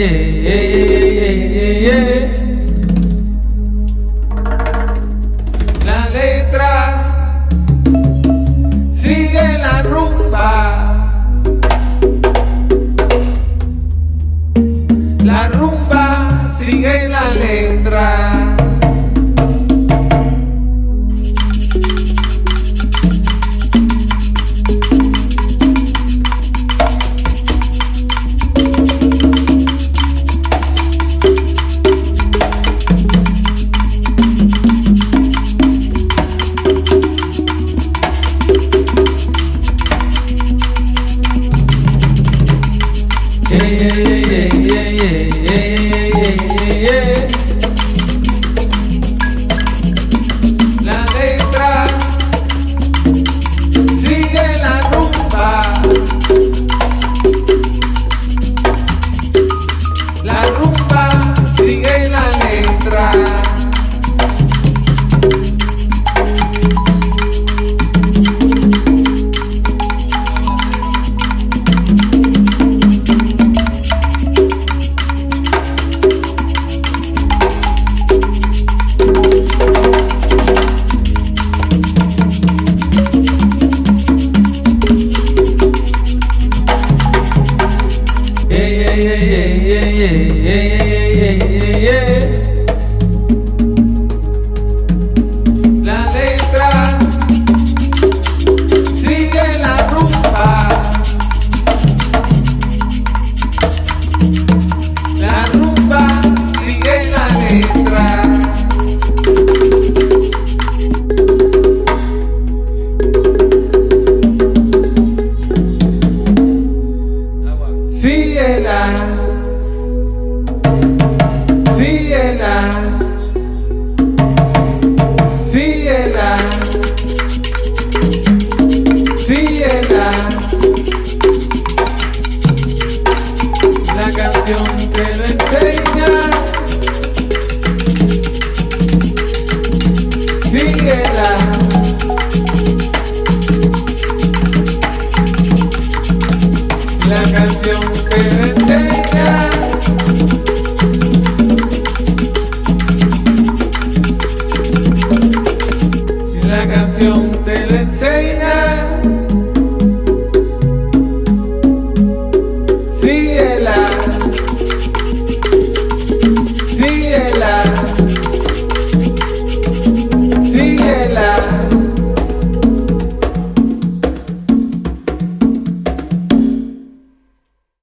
La letra sigue la rumba. La rumba sigue la letra.